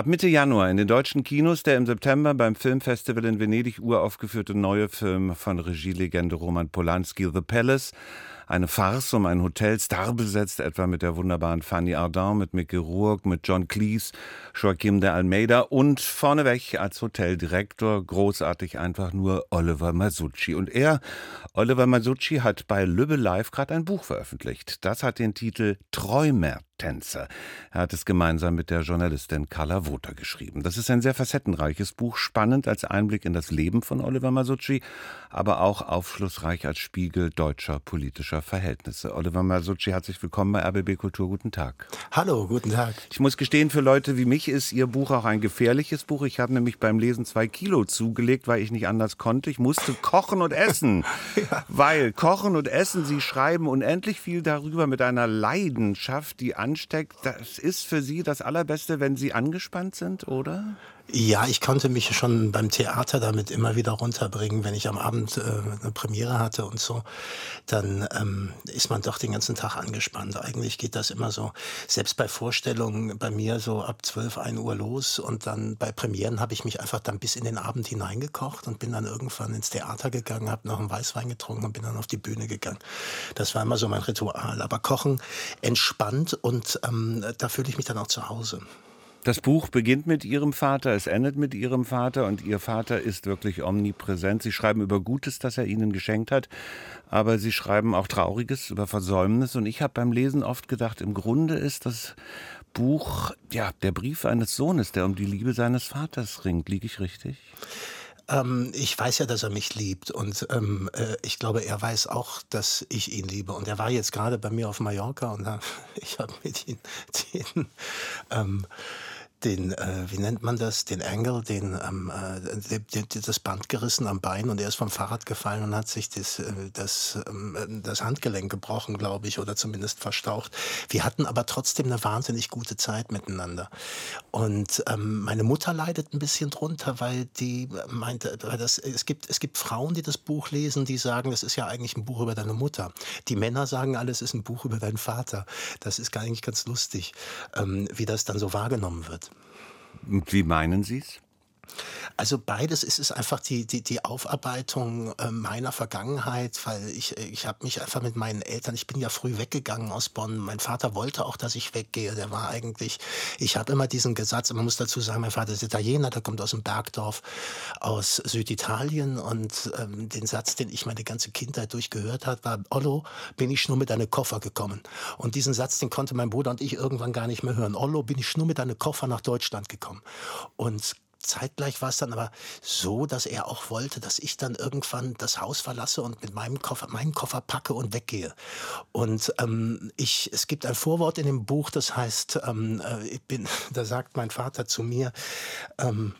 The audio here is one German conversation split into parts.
Ab Mitte Januar in den deutschen Kinos der im September beim Filmfestival in Venedig uraufgeführte neue Film von Regielegende Roman Polanski, The Palace. Eine Farce um ein Hotel, starbesetzt etwa mit der wunderbaren Fanny Ardant, mit Mickey Rourke, mit John Cleese, Joaquim de Almeida und vorneweg als Hoteldirektor großartig einfach nur Oliver Masucci. Und er, Oliver Masucci, hat bei Lübbe Live gerade ein Buch veröffentlicht. Das hat den Titel Träumer Tänzer. Er hat es gemeinsam mit der Journalistin Carla Woter geschrieben. Das ist ein sehr facettenreiches Buch, spannend als Einblick in das Leben von Oliver Masucci, aber auch aufschlussreich als Spiegel deutscher politischer Verhältnisse. Oliver Masucci, herzlich willkommen bei RBB Kultur. Guten Tag. Hallo, guten Tag. Ich muss gestehen, für Leute wie mich ist Ihr Buch auch ein gefährliches Buch. Ich habe nämlich beim Lesen zwei Kilo zugelegt, weil ich nicht anders konnte. Ich musste kochen und essen, ja. weil Kochen und Essen, Sie schreiben unendlich viel darüber mit einer Leidenschaft, die an ansteckt, das ist für Sie das Allerbeste, wenn Sie angespannt sind, oder? Ja, ich konnte mich schon beim Theater damit immer wieder runterbringen, wenn ich am Abend äh, eine Premiere hatte und so, dann ähm, ist man doch den ganzen Tag angespannt. Eigentlich geht das immer so, selbst bei Vorstellungen bei mir so ab 12, 1 Uhr los und dann bei Premieren habe ich mich einfach dann bis in den Abend hineingekocht und bin dann irgendwann ins Theater gegangen, habe noch einen Weißwein getrunken und bin dann auf die Bühne gegangen. Das war immer so mein Ritual. Aber Kochen entspannt und ähm, da fühle ich mich dann auch zu Hause. Das Buch beginnt mit Ihrem Vater, es endet mit Ihrem Vater und Ihr Vater ist wirklich omnipräsent. Sie schreiben über Gutes, das er Ihnen geschenkt hat, aber Sie schreiben auch Trauriges über Versäumnis. Und ich habe beim Lesen oft gedacht, im Grunde ist das Buch ja der Brief eines Sohnes, der um die Liebe seines Vaters ringt. Liege ich richtig? Ähm, ich weiß ja, dass er mich liebt und ähm, äh, ich glaube, er weiß auch, dass ich ihn liebe. Und er war jetzt gerade bei mir auf Mallorca und ich habe mit ihm den, ähm, den, äh, wie nennt man das, den Angle, den, ähm, äh, den, das Band gerissen am Bein und er ist vom Fahrrad gefallen und hat sich das, äh, das, äh, das Handgelenk gebrochen, glaube ich, oder zumindest verstaucht. Wir hatten aber trotzdem eine wahnsinnig gute Zeit miteinander. Und ähm, meine Mutter leidet ein bisschen drunter, weil die meinte, weil das, es, gibt, es gibt Frauen, die das Buch lesen, die sagen, das ist ja eigentlich ein Buch über deine Mutter. Die Männer sagen alles ist ein Buch über deinen Vater. Das ist eigentlich ganz lustig, ähm, wie das dann so wahrgenommen wird. Und wie meinen Sie es? Also beides ist es einfach die, die, die Aufarbeitung äh, meiner Vergangenheit, weil ich, ich habe mich einfach mit meinen Eltern, ich bin ja früh weggegangen aus Bonn. Mein Vater wollte auch, dass ich weggehe. Der war eigentlich, ich habe immer diesen Gesatz, man muss dazu sagen, mein Vater ist Italiener, der kommt aus dem Bergdorf aus Süditalien und ähm, den Satz, den ich meine ganze Kindheit durchgehört habe, war, Ollo, bin ich nur mit deinem Koffer gekommen. Und diesen Satz, den konnte mein Bruder und ich irgendwann gar nicht mehr hören. Ollo, bin ich nur mit deinem Koffer nach Deutschland gekommen. Und zeitgleich war es dann aber so, dass er auch wollte, dass ich dann irgendwann das Haus verlasse und mit meinem Koffer, meinen Koffer packe und weggehe. Und ähm, ich, es gibt ein Vorwort in dem Buch, das heißt, ähm, äh, ich bin, da sagt mein Vater zu mir, ähm,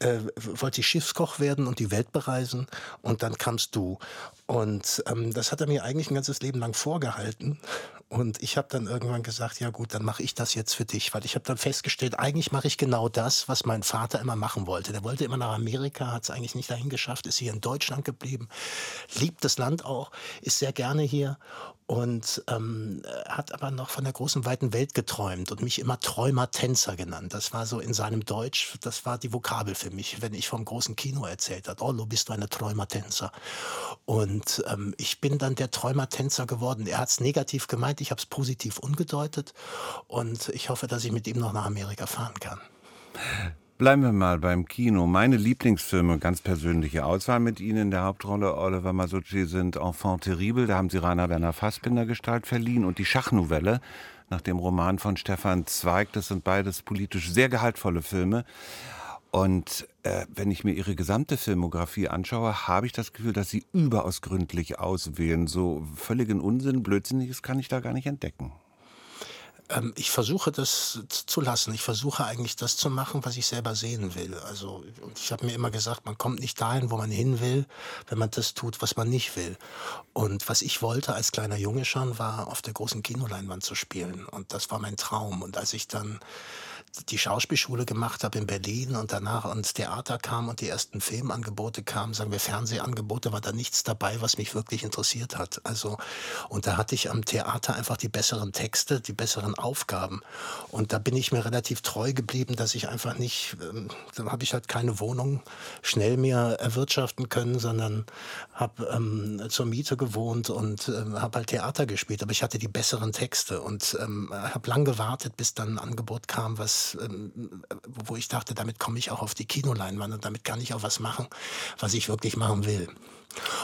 äh, wollte ich Schiffskoch werden und die Welt bereisen und dann kamst du. Und ähm, das hat er mir eigentlich ein ganzes Leben lang vorgehalten. Und ich habe dann irgendwann gesagt, ja gut, dann mache ich das jetzt für dich, weil ich habe dann festgestellt, eigentlich mache ich genau das, was mein Vater immer machen wollte. Der wollte immer nach Amerika, hat es eigentlich nicht dahin geschafft, ist hier in Deutschland geblieben, liebt das Land auch, ist sehr gerne hier und ähm, hat aber noch von der großen weiten Welt geträumt und mich immer Träumer-Tänzer genannt. Das war so in seinem Deutsch, das war die Vokabel für mich, wenn ich vom großen Kino erzählt habe. Oh, du bist du eine Träumer-Tänzer. Und ähm, ich bin dann der Träumer-Tänzer geworden. Er hat es negativ gemeint, ich habe es positiv umgedeutet und ich hoffe, dass ich mit ihm noch nach Amerika fahren kann. Bleiben wir mal beim Kino. Meine Lieblingsfilme, ganz persönliche Auswahl mit Ihnen in der Hauptrolle, Oliver Masucci, sind Enfant terrible, da haben Sie Rainer Werner Fassbinder Gestalt verliehen, und die Schachnovelle nach dem Roman von Stefan Zweig. Das sind beides politisch sehr gehaltvolle Filme. Und äh, wenn ich mir Ihre gesamte Filmografie anschaue, habe ich das Gefühl, dass Sie überaus gründlich auswählen. So völligen Unsinn, Blödsinniges kann ich da gar nicht entdecken. Ähm, ich versuche das zu lassen. Ich versuche eigentlich das zu machen, was ich selber sehen will. Also ich habe mir immer gesagt, man kommt nicht dahin, wo man hin will, wenn man das tut, was man nicht will. Und was ich wollte als kleiner Junge schon, war auf der großen Kinoleinwand zu spielen. Und das war mein Traum. Und als ich dann die Schauspielschule gemacht habe in Berlin und danach ins Theater kam und die ersten Filmangebote kamen, sagen wir Fernsehangebote, war da nichts dabei, was mich wirklich interessiert hat. Also, und da hatte ich am Theater einfach die besseren Texte, die besseren Aufgaben. Und da bin ich mir relativ treu geblieben, dass ich einfach nicht, ähm, dann habe ich halt keine Wohnung schnell mehr erwirtschaften können, sondern habe ähm, zur Miete gewohnt und ähm, habe halt Theater gespielt. Aber ich hatte die besseren Texte und ähm, habe lang gewartet, bis dann ein Angebot kam, was, ähm, wo ich dachte, damit komme ich auch auf die Kinoleinwand und damit kann ich auch was machen, was ich wirklich machen will.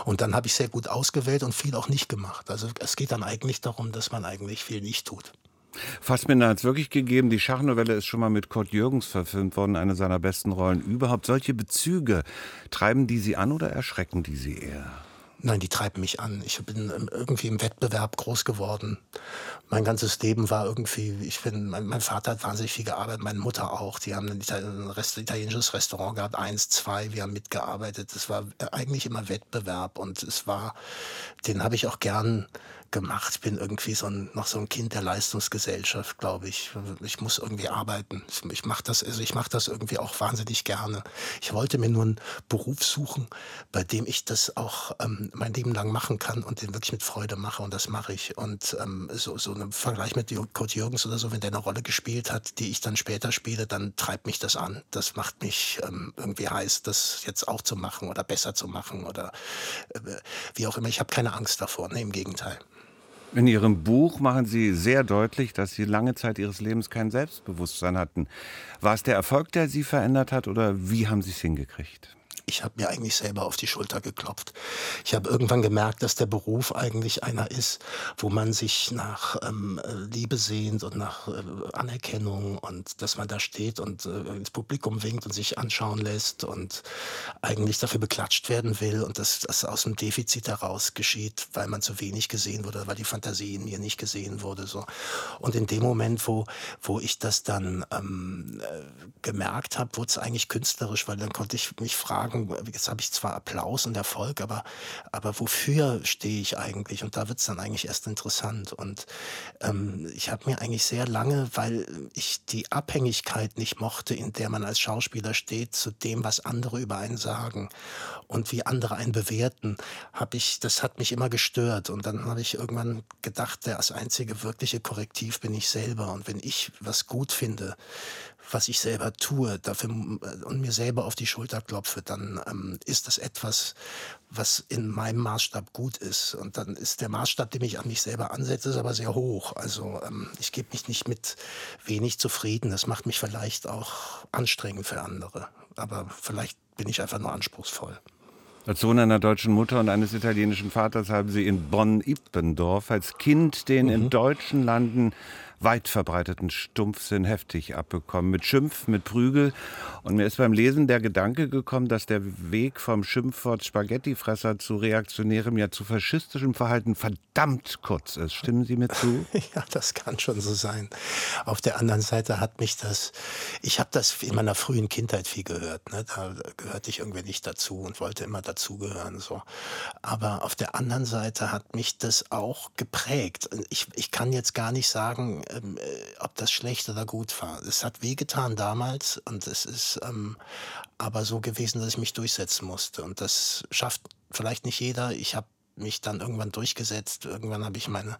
Und dann habe ich sehr gut ausgewählt und viel auch nicht gemacht. Also es geht dann eigentlich darum, dass man eigentlich viel nicht tut. Fassbinder hat es wirklich gegeben. Die Schachnovelle ist schon mal mit Kurt Jürgens verfilmt worden, eine seiner besten Rollen überhaupt. Solche Bezüge, treiben die Sie an oder erschrecken die Sie eher? Nein, die treiben mich an. Ich bin ähm, irgendwie im Wettbewerb groß geworden. Mein ganzes Leben war irgendwie, ich bin, mein, mein Vater hat wahnsinnig viel gearbeitet, meine Mutter auch. Die haben ein, italienisches Restaurant gehabt, eins, zwei, wir haben mitgearbeitet. Es war äh, eigentlich immer Wettbewerb und es war, den habe ich auch gern gemacht. Ich bin irgendwie so ein, noch so ein Kind der Leistungsgesellschaft, glaube ich. Ich muss irgendwie arbeiten. Ich, ich mache das, also ich mache das irgendwie auch wahnsinnig gerne. Ich wollte mir nur einen Beruf suchen, bei dem ich das auch ähm, mein Leben lang machen kann und den wirklich mit Freude mache und das mache ich. Und ähm, so, so ein Vergleich mit Kurt Jürgens oder so, wenn der eine Rolle gespielt hat, die ich dann später spiele, dann treibt mich das an. Das macht mich ähm, irgendwie heiß, das jetzt auch zu machen oder besser zu machen oder äh, wie auch immer. Ich habe keine Angst davor, ne, im Gegenteil. In Ihrem Buch machen Sie sehr deutlich, dass Sie lange Zeit Ihres Lebens kein Selbstbewusstsein hatten. War es der Erfolg, der Sie verändert hat, oder wie haben Sie es hingekriegt? Ich habe mir eigentlich selber auf die Schulter geklopft. Ich habe irgendwann gemerkt, dass der Beruf eigentlich einer ist, wo man sich nach ähm, Liebe sehnt und nach äh, Anerkennung und dass man da steht und äh, ins Publikum winkt und sich anschauen lässt und eigentlich dafür beklatscht werden will und dass das aus dem Defizit heraus geschieht, weil man zu wenig gesehen wurde, weil die Fantasie in mir nicht gesehen wurde. So. Und in dem Moment, wo, wo ich das dann ähm, äh, gemerkt habe, wurde es eigentlich künstlerisch, weil dann konnte ich mich fragen, jetzt habe ich zwar Applaus und Erfolg, aber, aber wofür stehe ich eigentlich? Und da wird es dann eigentlich erst interessant. Und ähm, ich habe mir eigentlich sehr lange, weil ich die Abhängigkeit nicht mochte, in der man als Schauspieler steht, zu dem, was andere über einen sagen und wie andere einen bewerten, habe ich, das hat mich immer gestört. Und dann habe ich irgendwann gedacht, das einzige wirkliche Korrektiv bin ich selber. Und wenn ich was gut finde, was ich selber tue, dafür äh, und mir selber auf die Schulter klopfe, dann ähm, ist das etwas, was in meinem Maßstab gut ist. Und dann ist der Maßstab, den ich an mich selber ansetze, ist aber sehr hoch. Also ähm, ich gebe mich nicht mit wenig zufrieden. Das macht mich vielleicht auch anstrengend für andere. Aber vielleicht bin ich einfach nur anspruchsvoll. Als Sohn einer deutschen Mutter und eines italienischen Vaters haben Sie in Bonn-Ippendorf als Kind den mhm. in deutschen Landen weit verbreiteten Stumpfsinn heftig abbekommen. Mit Schimpf, mit Prügel. Und mir ist beim Lesen der Gedanke gekommen, dass der Weg vom Schimpfwort Spaghettifresser zu reaktionärem, ja zu faschistischem Verhalten verdammt kurz ist. Stimmen Sie mir zu? Ja, das kann schon so sein. Auf der anderen Seite hat mich das, ich habe das in meiner frühen Kindheit viel gehört. Ne? Da gehörte ich irgendwie nicht dazu und wollte immer dazugehören. So. Aber auf der anderen Seite hat mich das auch geprägt. Ich, ich kann jetzt gar nicht sagen, ähm, äh, ob das schlecht oder gut war. Es hat wehgetan damals und es ist ähm, aber so gewesen, dass ich mich durchsetzen musste. Und das schafft vielleicht nicht jeder. Ich habe mich dann irgendwann durchgesetzt. Irgendwann habe ich meine,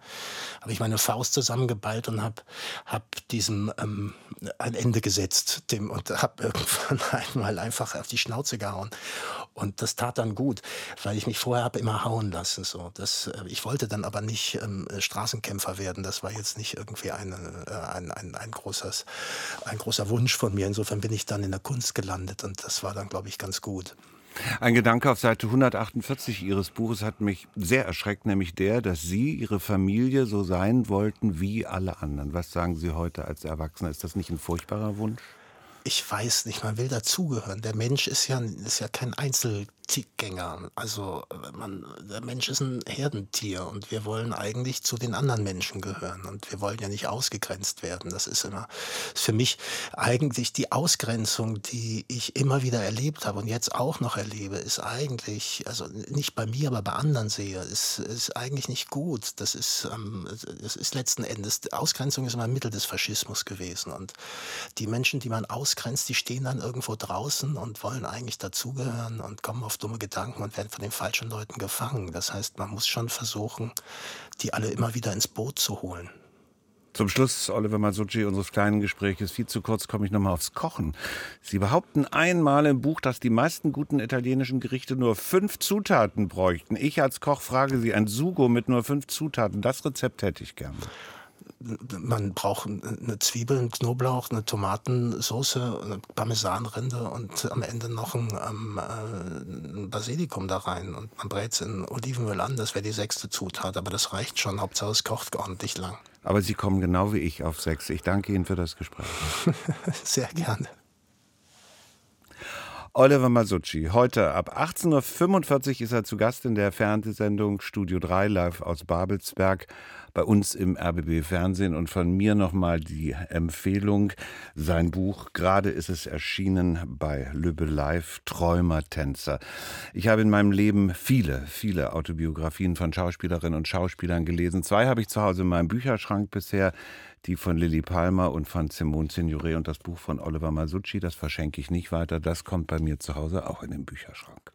habe ich meine Faust zusammengeballt und habe hab diesem ähm, ein Ende gesetzt dem, und habe irgendwann einmal einfach auf die Schnauze gehauen. Und das tat dann gut, weil ich mich vorher habe immer hauen lassen. So. Das, äh, ich wollte dann aber nicht ähm, Straßenkämpfer werden. Das war jetzt nicht irgendwie eine, äh, ein, ein, ein, großes, ein großer Wunsch von mir. Insofern bin ich dann in der Kunst gelandet und das war dann, glaube ich, ganz gut. Ein Gedanke auf Seite 148 Ihres Buches hat mich sehr erschreckt, nämlich der, dass Sie, Ihre Familie so sein wollten wie alle anderen. Was sagen Sie heute als Erwachsener? Ist das nicht ein furchtbarer Wunsch? Ich weiß nicht, man will dazugehören. Der Mensch ist ja, ist ja kein Einzel Partygänger. Also man, der Mensch ist ein Herdentier und wir wollen eigentlich zu den anderen Menschen gehören und wir wollen ja nicht ausgegrenzt werden. Das ist immer ist für mich eigentlich die Ausgrenzung, die ich immer wieder erlebt habe und jetzt auch noch erlebe, ist eigentlich, also nicht bei mir, aber bei anderen sehe, ist, ist eigentlich nicht gut. Das ist, ähm, das ist letzten Endes, Ausgrenzung ist immer ein Mittel des Faschismus gewesen und die Menschen, die man ausgrenzt, die stehen dann irgendwo draußen und wollen eigentlich dazugehören und kommen auf dumme Gedanken und werden von den falschen Leuten gefangen. Das heißt, man muss schon versuchen, die alle immer wieder ins Boot zu holen. Zum Schluss, Oliver Masucci, unseres kleinen Gesprächs, viel zu kurz, komme ich nochmal aufs Kochen. Sie behaupten einmal im Buch, dass die meisten guten italienischen Gerichte nur fünf Zutaten bräuchten. Ich als Koch frage Sie, ein Sugo mit nur fünf Zutaten, das Rezept hätte ich gerne man braucht eine Zwiebel, einen Knoblauch, eine Tomatensauce, eine Parmesanrinde und am Ende noch ein, ähm, äh, ein Basilikum da rein. Und man brät es in Olivenöl an, das wäre die sechste Zutat. Aber das reicht schon, Hauptsache es kocht ordentlich lang. Aber Sie kommen genau wie ich auf sechs. Ich danke Ihnen für das Gespräch. Sehr gerne. Oliver Masucci. Heute ab 18.45 Uhr ist er zu Gast in der Fernsehsendung Studio 3 live aus Babelsberg bei uns im RBB Fernsehen und von mir nochmal die Empfehlung. Sein Buch, gerade ist es erschienen bei Lübbe Live, Träumertänzer. Ich habe in meinem Leben viele, viele Autobiografien von Schauspielerinnen und Schauspielern gelesen. Zwei habe ich zu Hause in meinem Bücherschrank bisher die von Lilly Palmer und von Simone Signoret und das Buch von Oliver Masucci, das verschenke ich nicht weiter. Das kommt bei mir zu Hause auch in den Bücherschrank.